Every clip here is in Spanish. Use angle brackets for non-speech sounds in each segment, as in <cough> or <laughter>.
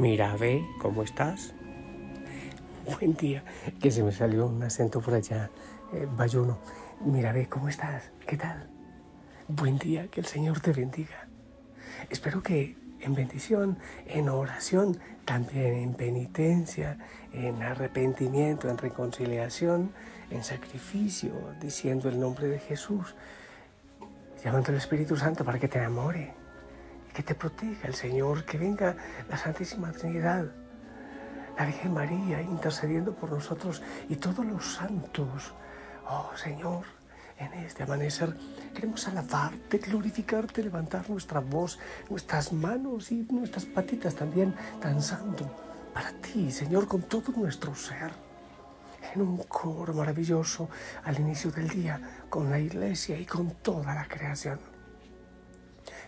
Mira, ve, ¿cómo estás? Buen día, que se me salió un acento por allá, eh, bayuno. Mira, ve, ¿cómo estás? ¿Qué tal? Buen día, que el Señor te bendiga. Espero que en bendición, en oración, también en penitencia, en arrepentimiento, en reconciliación, en sacrificio, diciendo el nombre de Jesús, llamando al Espíritu Santo para que te enamore que te proteja el Señor, que venga la Santísima Trinidad, la Virgen María intercediendo por nosotros y todos los santos. Oh Señor, en este amanecer queremos alabarte, glorificarte, levantar nuestra voz, nuestras manos y nuestras patitas también, danzando para ti, Señor, con todo nuestro ser. En un coro maravilloso al inicio del día, con la iglesia y con toda la creación.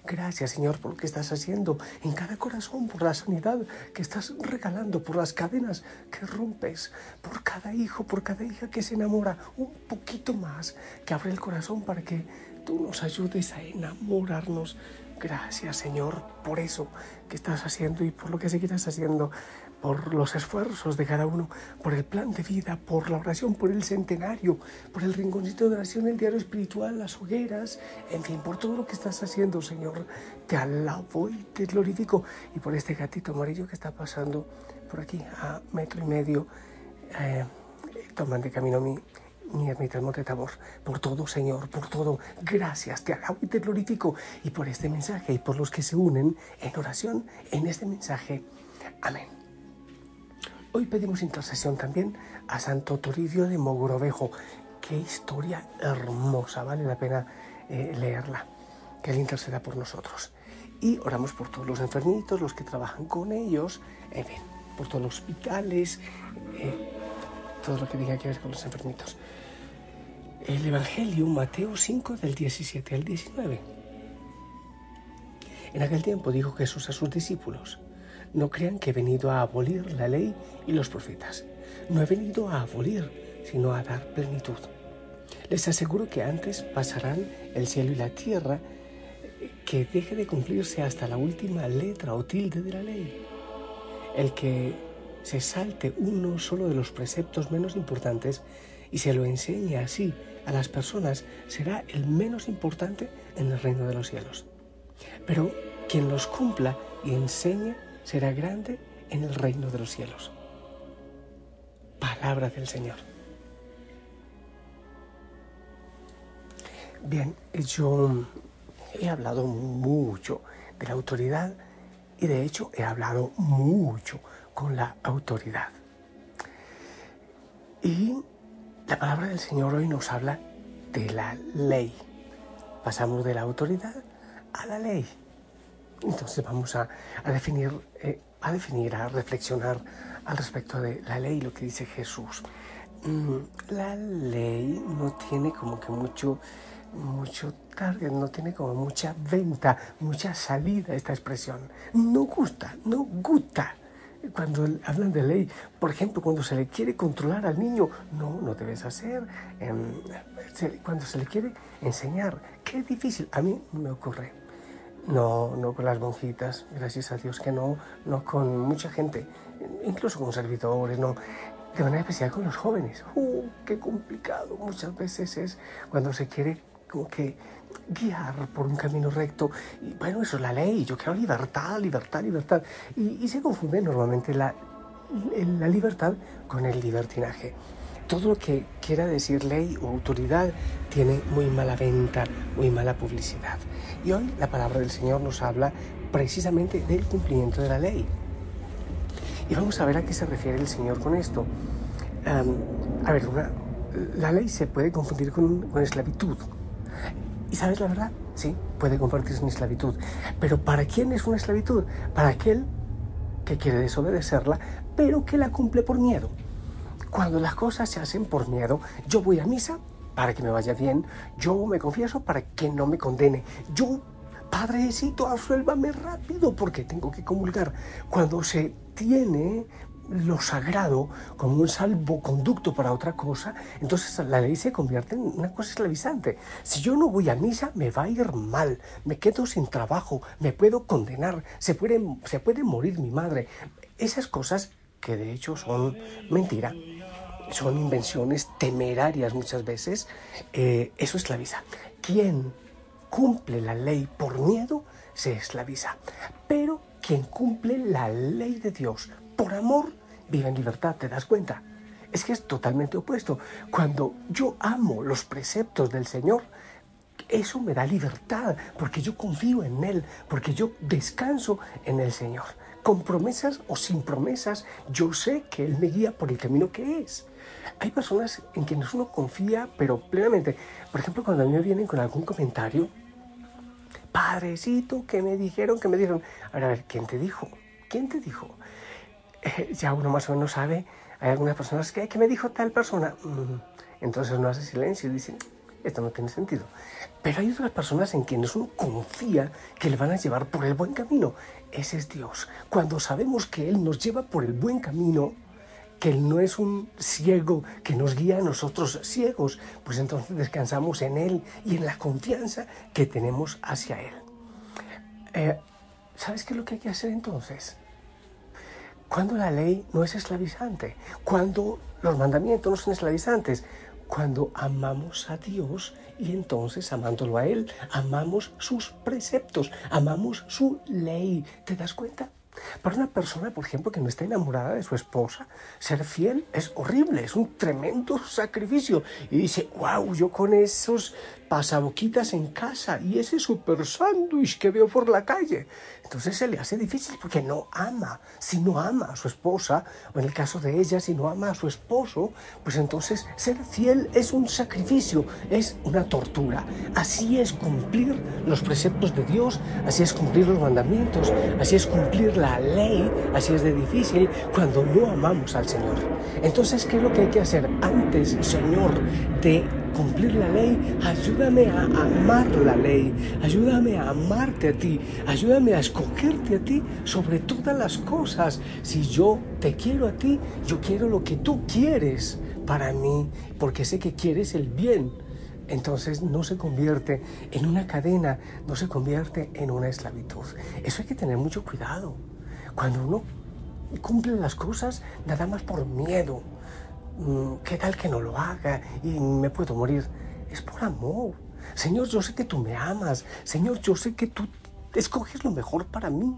Gracias, Señor, por lo que estás haciendo en cada corazón, por la sanidad que estás regalando, por las cadenas que rompes, por cada hijo, por cada hija que se enamora un poquito más, que abre el corazón para que tú nos ayudes a enamorarnos. Gracias, Señor, por eso que estás haciendo y por lo que seguirás haciendo por los esfuerzos de cada uno, por el plan de vida, por la oración, por el centenario, por el rinconcito de oración, el diario espiritual, las hogueras, en fin, por todo lo que estás haciendo, Señor. Te alabo y te glorifico. Y por este gatito amarillo que está pasando por aquí a metro y medio, eh, toman de camino mi, mi ermita Monte Tabor, por todo, Señor, por todo. Gracias, te alabo y te glorifico. Y por este mensaje y por los que se unen en oración en este mensaje. Amén. Hoy pedimos intercesión también a Santo Toribio de Mogrovejo. Qué historia hermosa, vale la pena eh, leerla. Que Él interceda por nosotros. Y oramos por todos los enfermitos, los que trabajan con ellos, por todos los hospitales, eh, todo lo que tenga que ver con los enfermitos. El Evangelio, Mateo 5, del 17 al 19. En aquel tiempo dijo Jesús a sus discípulos, no crean que he venido a abolir la ley y los profetas. No he venido a abolir, sino a dar plenitud. Les aseguro que antes pasarán el cielo y la tierra que deje de cumplirse hasta la última letra o tilde de la ley. El que se salte uno solo de los preceptos menos importantes y se lo enseñe así a las personas será el menos importante en el reino de los cielos. Pero quien los cumpla y enseñe será grande en el reino de los cielos. Palabra del Señor. Bien, yo he hablado mucho de la autoridad y de hecho he hablado mucho con la autoridad. Y la palabra del Señor hoy nos habla de la ley. Pasamos de la autoridad a la ley. Entonces vamos a, definir, eh, a definir, a reflexionar al respecto de la ley, lo que dice Jesús. Mm, la ley no tiene como que mucho, mucho target, no tiene como mucha venta, mucha salida esta expresión. No gusta, no gusta. Cuando hablan de ley, por ejemplo, cuando se le quiere controlar al niño, no, no debes hacer. Em, cuando se le quiere enseñar, qué difícil. A mí me ocurre no, no con las monjitas, gracias a Dios que no, no con mucha gente, incluso con servidores, no. De manera especial con los jóvenes. ¡Uh, qué complicado! Muchas veces es cuando se quiere como que guiar por un camino recto. Y bueno, eso es la ley. Yo quiero libertad, libertad, libertad. Y, y se confunde normalmente la, la libertad con el libertinaje todo lo que quiera decir ley o autoridad tiene muy mala venta, muy mala publicidad. Y hoy la palabra del Señor nos habla precisamente del cumplimiento de la ley. Y vamos a ver a qué se refiere el Señor con esto. a ver, la ley se puede confundir con, con esclavitud. ¿Y sabes la verdad? Sí, puede convertirse en esclavitud. Pero ¿para quién es una esclavitud? Para aquel que quiere desobedecerla, pero que la cumple por miedo. Cuando las cosas se hacen por miedo, yo voy a misa para que me vaya bien, yo me confieso para que no me condene, yo, Padrecito, absuélvame rápido porque tengo que comulgar. Cuando se tiene lo sagrado como un salvoconducto para otra cosa, entonces la ley se convierte en una cosa esclavizante. Si yo no voy a misa, me va a ir mal, me quedo sin trabajo, me puedo condenar, se puede, se puede morir mi madre. esas cosas que de hecho son mentira, son invenciones temerarias muchas veces, eh, eso esclaviza. Quien cumple la ley por miedo se esclaviza, pero quien cumple la ley de Dios por amor vive en libertad, ¿te das cuenta? Es que es totalmente opuesto. Cuando yo amo los preceptos del Señor, eso me da libertad, porque yo confío en Él, porque yo descanso en el Señor. Con promesas o sin promesas, yo sé que Él me guía por el camino que es. Hay personas en quienes uno confía, pero plenamente. Por ejemplo, cuando a mí me vienen con algún comentario, padrecito, que me dijeron, que me dijeron, a ver, a ver, ¿quién te dijo? ¿Quién te dijo? Eh, ya uno más o menos sabe, hay algunas personas que, ¿qué me dijo tal persona? Mm, entonces uno hace silencio y dice, esto no tiene sentido. Pero hay otras personas en quienes uno confía que le van a llevar por el buen camino. Ese es Dios. Cuando sabemos que Él nos lleva por el buen camino, que Él no es un ciego que nos guía a nosotros ciegos, pues entonces descansamos en Él y en la confianza que tenemos hacia Él. Eh, ¿Sabes qué es lo que hay que hacer entonces? Cuando la ley no es esclavizante, cuando los mandamientos no son esclavizantes, cuando amamos a Dios y entonces amándolo a Él, amamos sus preceptos, amamos su ley. ¿Te das cuenta? Para una persona, por ejemplo, que no está enamorada de su esposa, ser fiel es horrible, es un tremendo sacrificio. Y dice, wow, yo con esos pasaboquitas en casa y ese super sándwich que veo por la calle. Entonces se le hace difícil porque no ama. Si no ama a su esposa, o en el caso de ella, si no ama a su esposo, pues entonces ser fiel es un sacrificio, es una tortura. Así es cumplir los preceptos de Dios, así es cumplir los mandamientos, así es cumplir la ley, así es de difícil cuando no amamos al Señor. Entonces, ¿qué es lo que hay que hacer? Antes, Señor, de cumplir la ley, ayúdame a amar la ley, ayúdame a amarte a ti, ayúdame a escogerte a ti sobre todas las cosas. Si yo te quiero a ti, yo quiero lo que tú quieres para mí, porque sé que quieres el bien. Entonces no se convierte en una cadena, no se convierte en una esclavitud. Eso hay que tener mucho cuidado. Cuando uno cumple las cosas, nada más por miedo, Mm, ¿qué tal que no lo haga y me puedo morir? Es por amor. Señor, yo sé que tú me amas. Señor, yo sé que tú escoges lo mejor para mí.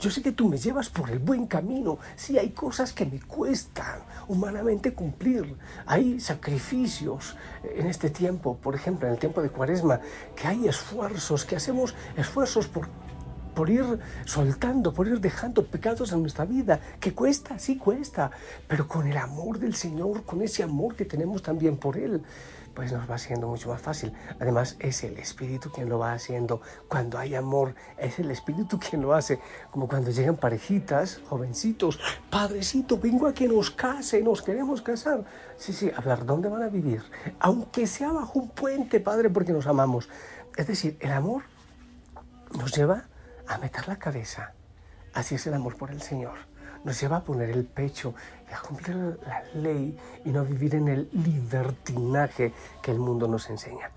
Yo sé que tú me llevas por el buen camino. Sí, hay cosas que me cuestan humanamente cumplir. Hay sacrificios en este tiempo, por ejemplo, en el tiempo de Cuaresma, que hay esfuerzos, que hacemos esfuerzos por por ir soltando, por ir dejando pecados en nuestra vida, que cuesta, sí cuesta, pero con el amor del Señor, con ese amor que tenemos también por Él, pues nos va siendo mucho más fácil. Además, es el Espíritu quien lo va haciendo. Cuando hay amor, es el Espíritu <laughs> quien lo hace. Como cuando llegan parejitas, jovencitos, Padrecito, vengo a que nos case, nos queremos casar. Sí, sí, a ver, ¿dónde van a vivir? Aunque sea bajo un puente, Padre, porque nos amamos. Es decir, el amor nos lleva a meter la cabeza. Así es el amor por el Señor. Nos lleva a poner el pecho y a cumplir la ley y no vivir en el libertinaje que el mundo nos enseña.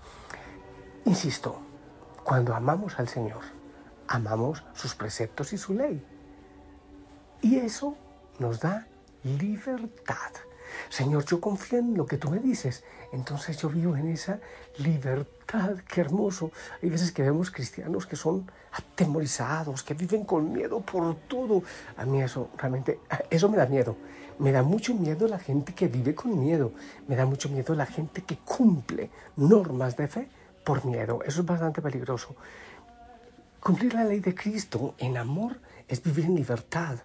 Insisto, cuando amamos al Señor, amamos sus preceptos y su ley. Y eso nos da libertad. Señor, yo confío en lo que tú me dices. Entonces yo vivo en esa libertad. Qué hermoso. Hay veces que vemos cristianos que son atemorizados, que viven con miedo por todo. A mí eso realmente, eso me da miedo. Me da mucho miedo la gente que vive con miedo. Me da mucho miedo la gente que cumple normas de fe por miedo. Eso es bastante peligroso. Cumplir la ley de Cristo en amor es vivir en libertad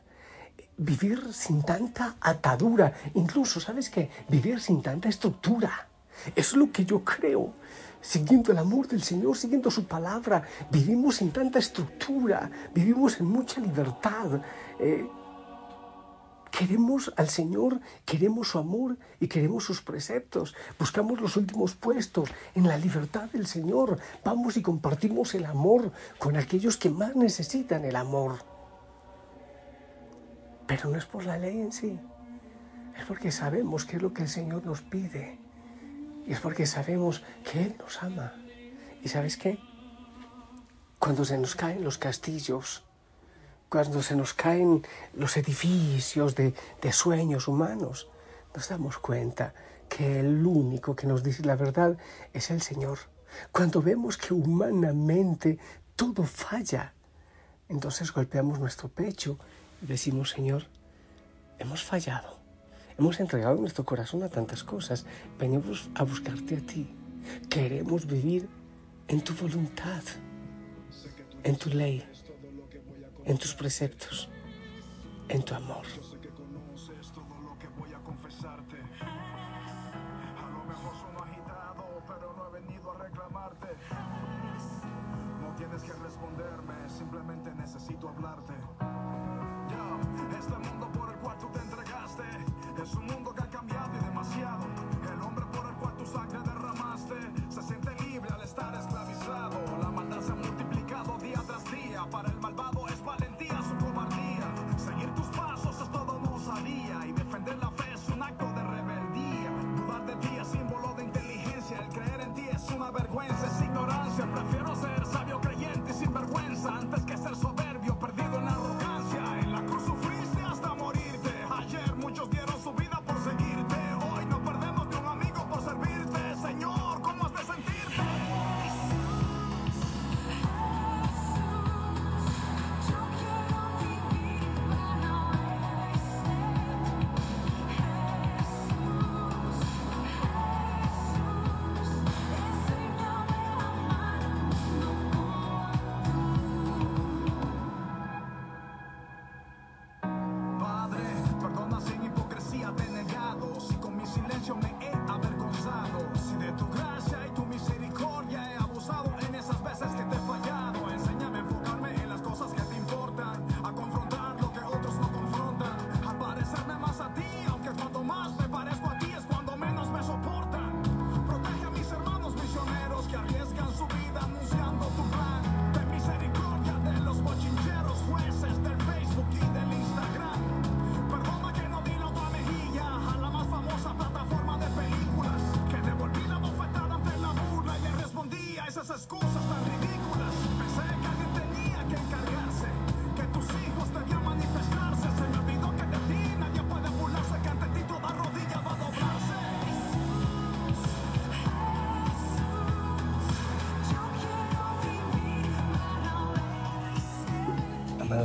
vivir sin tanta atadura, incluso, ¿sabes qué? Vivir sin tanta estructura. es lo que yo creo. Siguiendo el amor del Señor, siguiendo su palabra, vivimos sin tanta estructura, vivimos en mucha libertad. Eh, queremos al Señor, queremos su amor y queremos sus preceptos. Buscamos los últimos puestos en la libertad del Señor. Vamos y compartimos el amor con aquellos que más necesitan el amor. Pero no es por la ley en sí, es porque sabemos qué es lo que el Señor nos pide. Y es porque sabemos que Él nos ama. ¿Y sabes qué? Cuando se nos caen los castillos, cuando se nos caen los edificios de, de sueños humanos, nos damos cuenta que el único que nos dice la verdad es el Señor. Cuando vemos que humanamente todo falla, entonces golpeamos nuestro pecho decimos, Señor, hemos fallado, hemos entregado nuestro corazón a tantas cosas, venimos a buscarte a ti, queremos vivir en tu voluntad, en tu ley, en tus preceptos, en tu amor. simplemente necesito hablarte.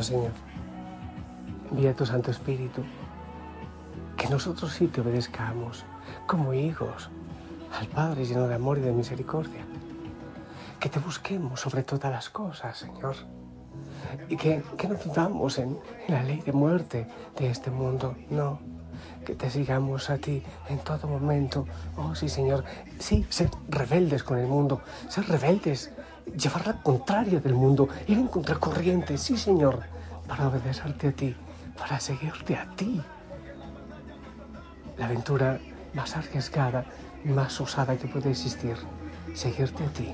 Señor, envía tu Santo Espíritu, que nosotros sí te obedezcamos como hijos al Padre lleno de amor y de misericordia. Que te busquemos sobre todas las cosas, Señor. Y que, que no vivamos en, en la ley de muerte de este mundo, no. Que te sigamos a ti en todo momento. Oh, sí, Señor. Sí, ser rebeldes con el mundo, ser rebeldes, llevar la contraria del mundo, ir en contracorriente, sí, Señor, para obedecerte a ti, para seguirte a ti. La aventura más arriesgada más osada que puede existir, seguirte a ti.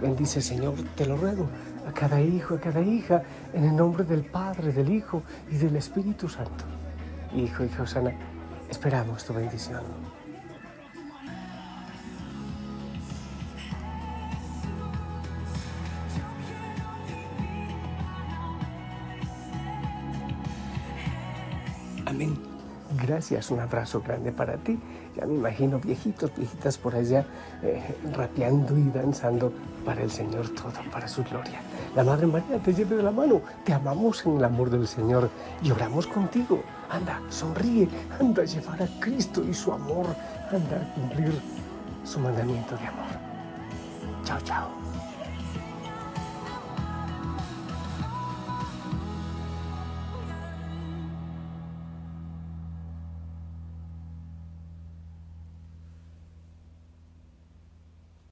Bendice, Señor, te lo ruego, a cada hijo, a cada hija, en el nombre del Padre, del Hijo y del Espíritu Santo. Hijo y Josana, esperamos tu bendición. Gracias, un abrazo grande para ti. Ya me imagino viejitos, viejitas por allá, eh, rapeando y danzando para el Señor todo, para su gloria. La Madre María te lleve de la mano, te amamos en el amor del Señor y oramos contigo. Anda, sonríe, anda a llevar a Cristo y su amor, anda a cumplir su mandamiento de amor. Chao, chao.